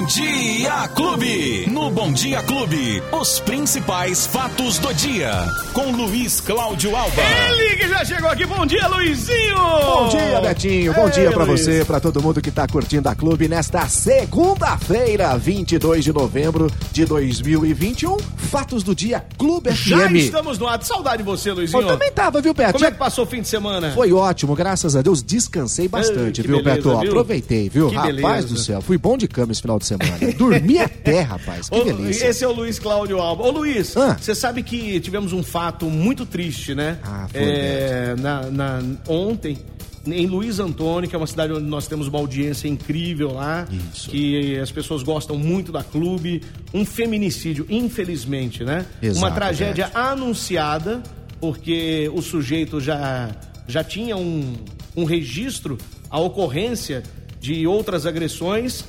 Bom Dia Clube. No Bom Dia Clube, os principais fatos do dia. Com Luiz Cláudio Alba. Ele que já chegou aqui. Bom dia, Luizinho. Bom dia, Betinho. Bom Ei, dia pra Luiz. você, pra todo mundo que tá curtindo a Clube nesta segunda-feira, 22 de novembro de 2021. Fatos do dia Clube Já FM. estamos no ar. Saudade de você, Luizinho. Eu também tava, viu, Beto? Como é que passou o fim de semana? Foi ótimo, graças a Deus. Descansei bastante, viu, beleza, Beto? viu? Aproveitei, viu? Que rapaz beleza. do céu, fui bom de cama esse final de semana. Dormi até, rapaz. Que Ô, delícia. Esse é o Luiz Cláudio Alba. Ô Luiz, Ah. você sabe que tivemos um fato muito triste, né? Ah, foi, É, na, na- Ontem, em Luiz Antônio, que é uma cidade onde nós temos uma audiência incrível lá, Isso. que as pessoas gostam muito da clube. Um feminicídio, infelizmente, né? Exato, uma tragédia anunciada, porque o sujeito já, já tinha um, um registro, a ocorrência de outras agressões.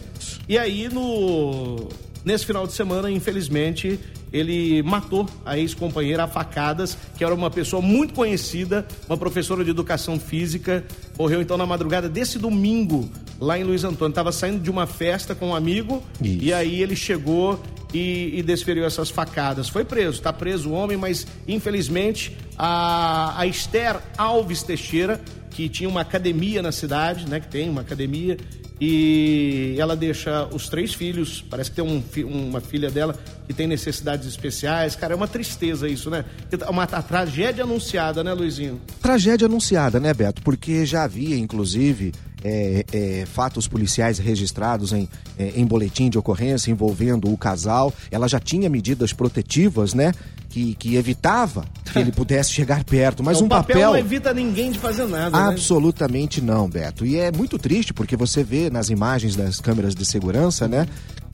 E aí, no, nesse final de semana, infelizmente, ele matou a ex-companheira a facadas, que era uma pessoa muito conhecida, uma professora de educação física. Morreu então na madrugada desse domingo, lá em Luiz Antônio. Estava saindo de uma festa com um amigo Isso. e aí ele chegou e, e desferiu essas facadas. Foi preso, está preso o homem, mas infelizmente a, a Esther Alves Teixeira, que tinha uma academia na cidade, né? Que tem uma academia, e ela deixa os três filhos. Parece que tem um uma filha dela que tem necessidades especiais. Cara, é uma tristeza isso, né? Uma tra- tragédia anunciada, né, Luizinho? Tragédia anunciada, né, Beto? Porque já havia, inclusive, é, é, fatos policiais registrados em, é, em boletim de ocorrência envolvendo o casal. Ela já tinha medidas protetivas, né? Que, que evitava que ele pudesse chegar perto. Mas o um papel, papel. não evita ninguém de fazer nada, né? Absolutamente não, Beto. E é muito triste porque você vê nas imagens das câmeras de segurança, né?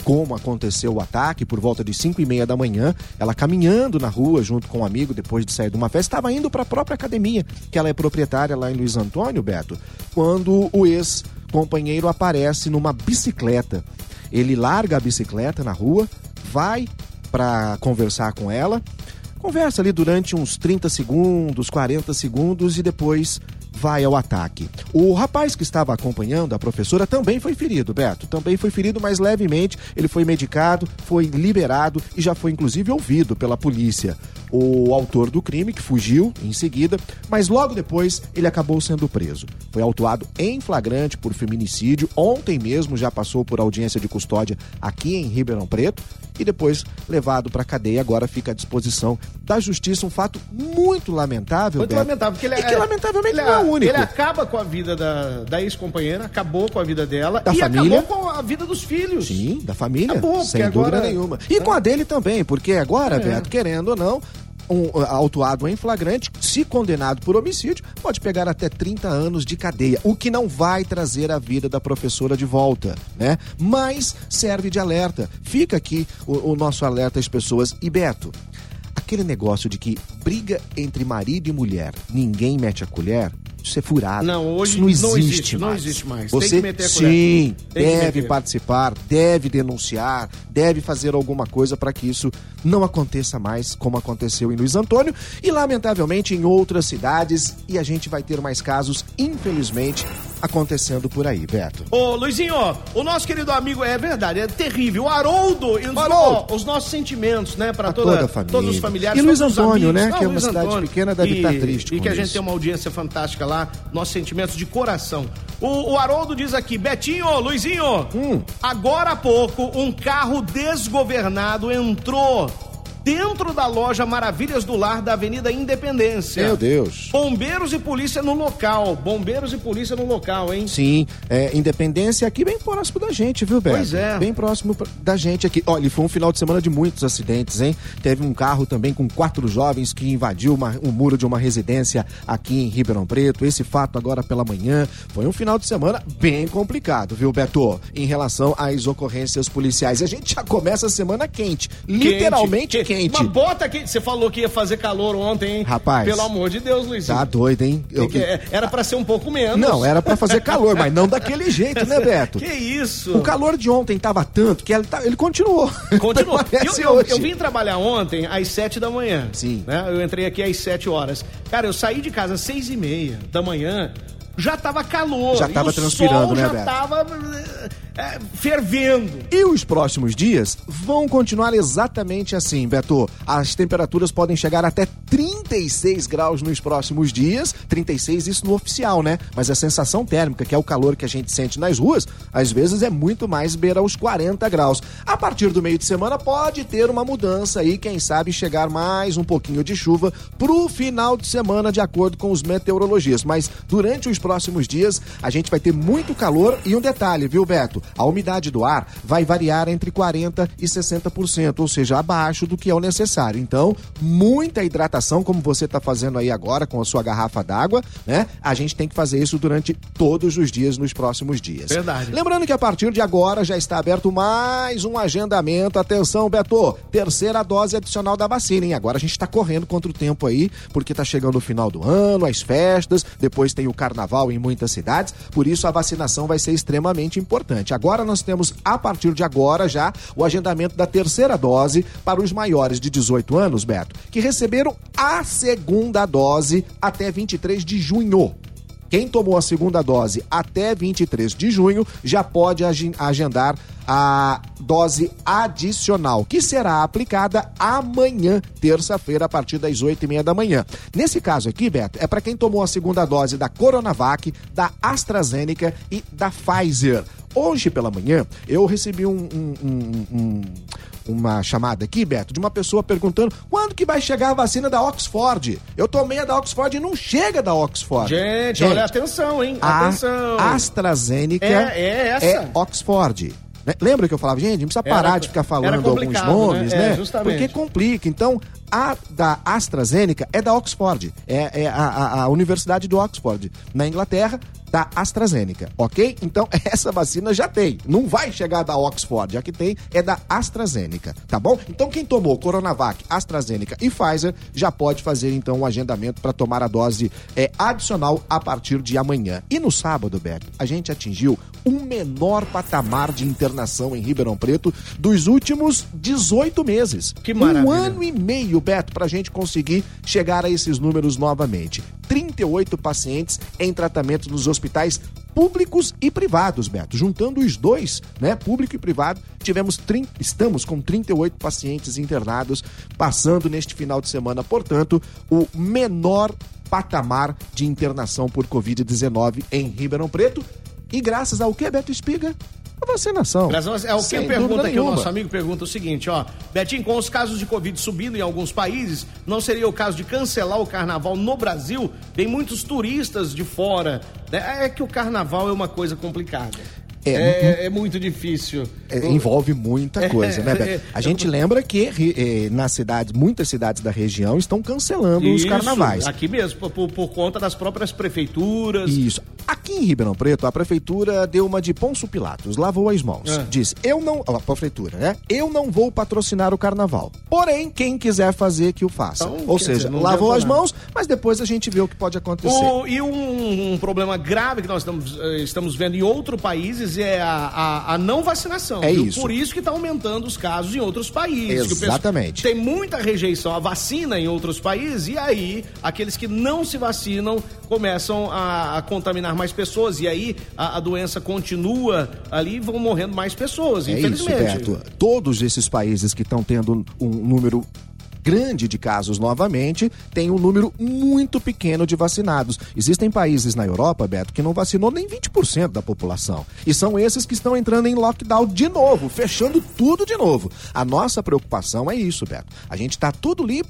Como aconteceu o ataque por volta de 5 e meia da manhã, ela caminhando na rua junto com um amigo depois de sair de uma festa, estava indo para a própria academia, que ela é proprietária lá em Luiz Antônio, Beto, quando o ex-companheiro aparece numa bicicleta. Ele larga a bicicleta na rua, vai para conversar com ela, Conversa ali durante uns 30 segundos, 40 segundos e depois vai ao ataque. O rapaz que estava acompanhando a professora também foi ferido, Beto. Também foi ferido, mas levemente. Ele foi medicado, foi liberado e já foi inclusive ouvido pela polícia. O autor do crime, que fugiu em seguida, mas logo depois ele acabou sendo preso. Foi autuado em flagrante por feminicídio. Ontem mesmo já passou por audiência de custódia aqui em Ribeirão Preto e depois levado para cadeia. Agora fica à disposição da justiça. Um fato muito lamentável. Muito Beto. lamentável, porque ele e que lamentavelmente ele, não é o único. Ele acaba com a vida da, da ex-companheira, acabou com a vida dela Da e família. acabou com a vida dos filhos. Sim, da família, Acabou, sem dúvida agora- nenhuma. E com a dele também, porque agora, É. Beto, querendo ou não, um uh, autuado em flagrante, se condenado por homicídio, pode pegar até 30 anos de cadeia, o que não vai trazer a vida da professora de volta, né? Mas serve de alerta. Fica aqui o, o nosso alerta às pessoas. E Beto, aquele negócio de que briga entre marido e mulher, ninguém mete a colher, isso é furado. Não, hoje isso não existe, não existe, não mais. existe mais. Tem Você que meter a colher. sim, deve participar, deve denunciar, deve fazer alguma coisa para que isso não aconteça mais como aconteceu em Luiz Antônio e lamentavelmente em outras cidades e a gente vai ter mais casos, infelizmente, acontecendo por aí, Beto. Ô, Luizinho, o nosso querido amigo, é verdade, é terrível. O Haroldo, e os, Haroldo. ó, os nossos sentimentos, né, para Pra toda, toda a família. todos os familiares. E Luiz Antônio, né, Ah, que é Luiz uma cidade Antônio. pequena, deve E- estar triste E que a gente tem uma audiência fantástica lá, nossos sentimentos de coração. O, o Haroldo diz aqui, Betinho, Luizinho, Hum. agora há pouco um carro desgovernado entrou dentro da loja Maravilhas do Lar da Avenida Independência. Meu Deus. Bombeiros e polícia no local. Bombeiros e polícia no local, hein? Sim, é, Independência aqui bem próximo da gente, viu, Beto? Pois é. Bem próximo da gente aqui. Olha, foi um final de semana de muitos acidentes, hein? Teve um carro também com quatro jovens que invadiu uma- o muro de uma residência aqui em Ribeirão Preto. Esse fato agora pela manhã. Foi um final de semana bem complicado, viu, Beto? Em relação às ocorrências policiais. E a gente já começa a semana quente. Literalmente quente. Mas bota quente. Você falou que ia fazer calor ontem, hein? Rapaz. Pelo amor de Deus, Luizinho. Tá doido, hein? Eu- Que- que- Era pra ser um pouco menos. Não, era pra fazer calor, mas não daquele jeito, né, Beto? Que isso? O calor de ontem tava tanto que ele, tá- ele continuou. Continua. Eu, eu- hoje. eu vim trabalhar ontem às sete da manhã. Sim. né? Eu entrei aqui às sete horas. Cara, eu saí de casa às seis e meia da manhã. Já tava calor. Já tava o transpirando, né, já Beto? tava... é, fervendo. E os próximos dias vão continuar exatamente assim, Beto. As temperaturas podem chegar até 36 graus nos próximos dias. 36, isso no oficial, né? Mas a sensação térmica, que é o calor que a gente sente nas ruas, às vezes é muito mais beira aos 40 graus. A partir do meio de semana pode ter uma mudança aí, quem sabe chegar mais um pouquinho de chuva pro final de semana, de acordo com os meteorologistas. Mas durante os próximos dias, a gente vai ter muito calor e um detalhe, viu, Beto? A umidade do ar vai variar entre 40% e 60%, ou seja, abaixo do que é o necessário. Então, muita hidratação, como você está fazendo aí agora com a sua garrafa d'água, né? A gente tem que fazer isso durante todos os dias nos próximos dias. Verdade. Lembrando que a partir de agora já está aberto mais um agendamento. Atenção, Beto, terceira dose adicional da vacina, hein? Agora a gente está correndo contra o tempo aí, porque está chegando o final do ano, as festas, depois tem o carnaval em muitas cidades, por isso a vacinação vai ser extremamente importante. Agora nós temos, a partir de agora já, o agendamento da terceira dose para os maiores de 18 anos, Beto, que receberam a segunda dose até 23 de junho. Quem tomou a segunda dose até 23 de junho já pode agendar a dose adicional, que será aplicada amanhã, terça-feira, a partir das 8 e meia da manhã. Nesse caso aqui, Beto, é para quem tomou a segunda dose da Coronavac, da AstraZeneca e da Pfizer. Hoje pela manhã, eu recebi um, um, um, um uma chamada aqui, Beto, de uma pessoa perguntando quando que vai chegar a vacina da Oxford. Eu tomei a da Oxford e não chega da Oxford. Gente, Gente olha, atenção, hein? Atenção. A AstraZeneca é, é, essa. é Oxford. Né? Lembra que eu falava, gente, não precisa parar era, de ficar falando alguns né? nomes, né? né? É, Porque complica. Então, a da AstraZeneca é da Oxford, é, é a, a, a, Universidade de Oxford, na Inglaterra, da AstraZeneca, ok? Então, essa vacina já tem. Não vai chegar da Oxford, já que tem, é da AstraZeneca, tá bom? Então, quem tomou Coronavac, AstraZeneca e Pfizer já pode fazer, então, o um agendamento para tomar a dose é, adicional a partir de amanhã. E no sábado, Beto, a gente atingiu um menor patamar de internação em Ribeirão Preto dos últimos 18 meses. Que maravilha. Um ano e meio o Beto, para a gente conseguir chegar a esses números novamente. 38 pacientes em tratamento nos hospitais públicos e privados, Beto. Juntando os dois, né, público e privado, tivemos 30, estamos com 38 pacientes internados, passando neste final de semana, portanto, o menor patamar de internação por Covid-19 em Ribeirão Preto. E graças ao que, Beto Espiga? A vacinação. É o que pergunta aqui, o nosso amigo pergunta o seguinte, ó. Betinho, com os casos de Covid subindo em alguns países, não seria o caso de cancelar o carnaval no Brasil? Tem muitos turistas de fora. Né? É que o carnaval é uma coisa complicada. É, é, é, muito difícil. É, envolve muita coisa, né, Beto? A gente lembra que eh, nas cidades, muitas cidades da região estão cancelando Isso, os carnavais. Aqui mesmo, por, por, conta das próprias prefeituras. Isso. Aqui em Ribeirão Preto, a prefeitura deu uma de Ponço Pilatos, lavou as mãos. É. Disse, eu não. A prefeitura, né? Eu não vou patrocinar o carnaval. Porém, quem quiser fazer, que o faça. Então, Ou seja, dizer, lavou as mãos, mas depois a gente vê o que pode acontecer. O, e um, um, problema grave que nós estamos, eh, estamos vendo em outros países é a, a, a não vacinação. É viu? isso. Por isso que está aumentando os casos em outros países. Exatamente. Tem muita rejeição à vacina em outros países, e aí aqueles que não se vacinam começam a, a contaminar mais pessoas e aí a, a, doença continua ali e vão morrendo mais pessoas, é infelizmente. Isso, Beto. Todos esses países que estão tendo um número grande de casos novamente, tem um número muito pequeno de vacinados. Existem países na Europa, Beto, que não vacinou nem 20% da população. E são esses que estão entrando em lockdown de novo, fechando tudo de novo. A nossa preocupação é isso, Beto. A gente está tudo limpo,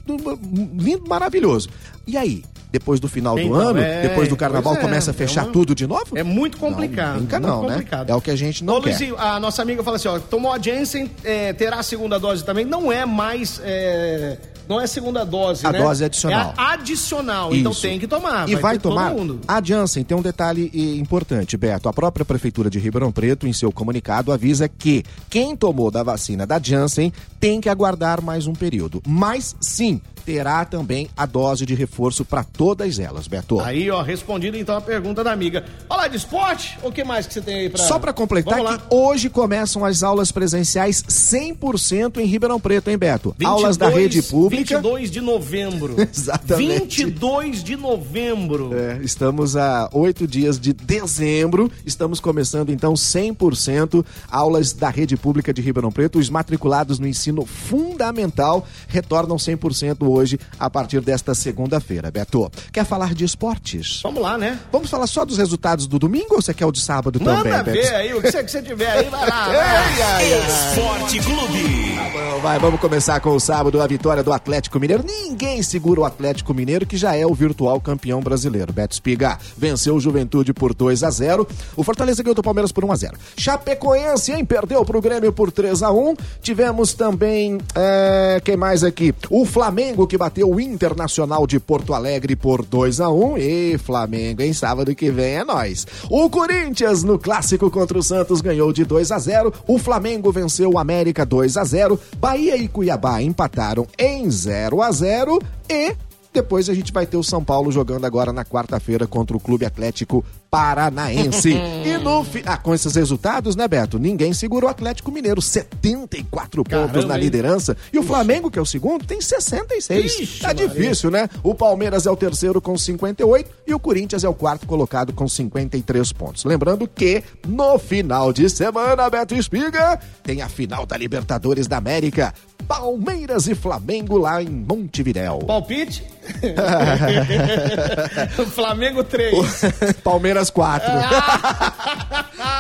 lindo, maravilhoso. E aí? Depois do final então, do ano, é... depois do carnaval, é, começa a fechar é uma... tudo de novo? É muito complicado. Não, não, né? É o que a gente não Ô, quer. Luizinho, a nossa amiga fala assim, ó, tomou a Jensen, é, terá a segunda dose também. Não é mais é, não é segunda dose, a né? dose adicional. É adicional, então Isso. então tem que tomar. E vai, vai tomar. A Janssen tem um detalhe importante, Beto. A própria Prefeitura de Ribeirão Preto, em seu comunicado, avisa que quem tomou da vacina da Janssen tem que aguardar mais um período. Mas sim, terá também a dose de reforço para todas elas, Beto. Aí, ó, respondido então a pergunta da amiga. Falar de esporte? O que mais que você tem aí para Só para completar que hoje começam as aulas presenciais 100% em Ribeirão Preto, hein, Beto? 22, aulas da rede pública. 22 de novembro. Exatamente. 22 de novembro. É, estamos a oito dias de dezembro. Estamos começando então 100% aulas da rede pública de Ribeirão Preto. Os matriculados no ensino fundamental retornam 100% hoje hoje, a partir desta segunda-feira. Beto, quer falar de esportes? Vamos lá, né? Vamos falar só dos resultados do domingo ou você quer o de sábado Manda também, Beto? ver aí, o que você, que você tiver aí, vai lá. ai, ai, ai. Esporte Clube. Tá bom, vai, vamos começar com o sábado, a vitória do Atlético Mineiro. Ninguém segura o Atlético Mineiro, que já é o virtual campeão brasileiro. Beto Espiga venceu o Juventude por 2 a 0 O Fortaleza ganhou do Palmeiras por 1 a 0 Chapecoense, hein? Perdeu pro Grêmio por 3 a 1 Tivemos também, é, quem mais aqui? O Flamengo que bateu o Internacional de Porto Alegre por 2 a 1 E Flamengo, em sábado que vem é nós. O Corinthians no clássico contra o Santos ganhou de 2 a 0. O Flamengo venceu o América 2 a 0. Bahia e Cuiabá empataram em 0 a 0 e depois a gente vai ter o São Paulo jogando agora na quarta-feira contra o Clube Atlético Paranaense. e no fi... ah, com esses resultados, né, Beto? Ninguém segura o Atlético Mineiro, 74 Caramba, pontos na liderança. E o Flamengo, que é o segundo, tem 66. Ixi, tá Maria. difícil, né? O Palmeiras é o terceiro com 58 e o Corinthians é o quarto colocado com 53 pontos. Lembrando que no final de semana, Beto Espiga, tem a final da Libertadores da América. Palmeiras e Flamengo lá em Montevidéu. Palpite? Flamengo 3. Palmeiras 4.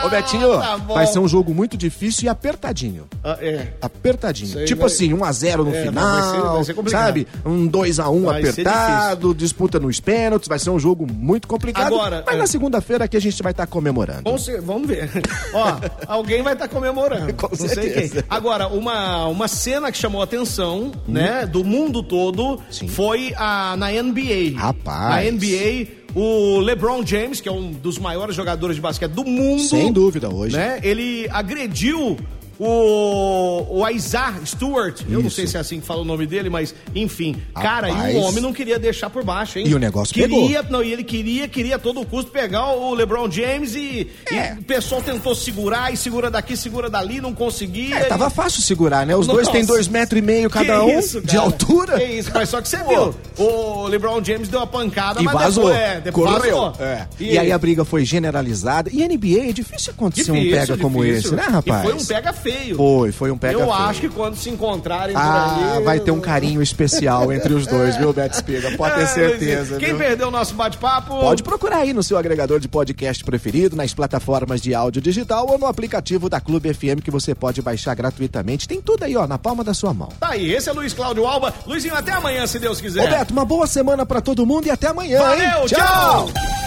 Ô Betinho, tá vai ser um jogo muito difícil e apertadinho. Ah, é. Apertadinho. Tipo vai... assim, 1x0 no é, final. Vai ser, vai ser sabe? Um 2x1 apertado, disputa nos pênaltis. Vai ser um jogo muito complicado. Agora, mas é... na segunda-feira aqui a gente vai estar tá comemorando. Vamos, ser, vamos ver. Ó, alguém vai estar tá comemorando. Com não certeza. sei quem. Agora, uma, uma cena que chamou a atenção, hum. né, do mundo todo Sim. foi a, na NBA. Rapaz. Na NBA, o LeBron James, que é um dos maiores jogadores de basquete do mundo. Sem dúvida, hoje. Né? Ele agrediu o, o Isaiah Stewart, eu não sei se é assim que fala o nome dele, mas enfim, Rapaz. cara, e o homem não queria deixar por baixo, hein? E o negócio queria, pegou. Não, e ele queria, queria a todo custo pegar o LeBron James e, é. e o pessoal tentou segurar e segura daqui, segura dali, não conseguia. É, tava fácil segurar, né? Os Nossa. dois têm dois metros e meio cada um isso, de altura. Que isso, mas só que você viu, o LeBron James deu uma pancada, e mas vazou. depois, é, depois vazou. É. E, e, aí a briga foi generalizada. E NBA é difícil acontecer difícil, um pega difícil. como esse, né, rapaz? E foi um pega feio. Foi, foi um pega Eu feio. acho que quando se encontrarem ah, ali, vai ter um carinho especial entre os dois, viu, Beto Espiga? Pode ter é, certeza. Quem viu? perdeu o nosso bate-papo... Pode procurar aí no seu agregador de podcast preferido, nas plataformas de áudio digital ou no aplicativo da Clube FM que você pode baixar gratuitamente. Tem tudo aí, ó, na palma da sua mão. Tá aí, esse é Luiz Cláudio Alba. Luizinho, até amanhã, se Deus quiser. Roberto, uma boa semana para todo mundo e até amanhã, Valeu, hein? tchau. tchau.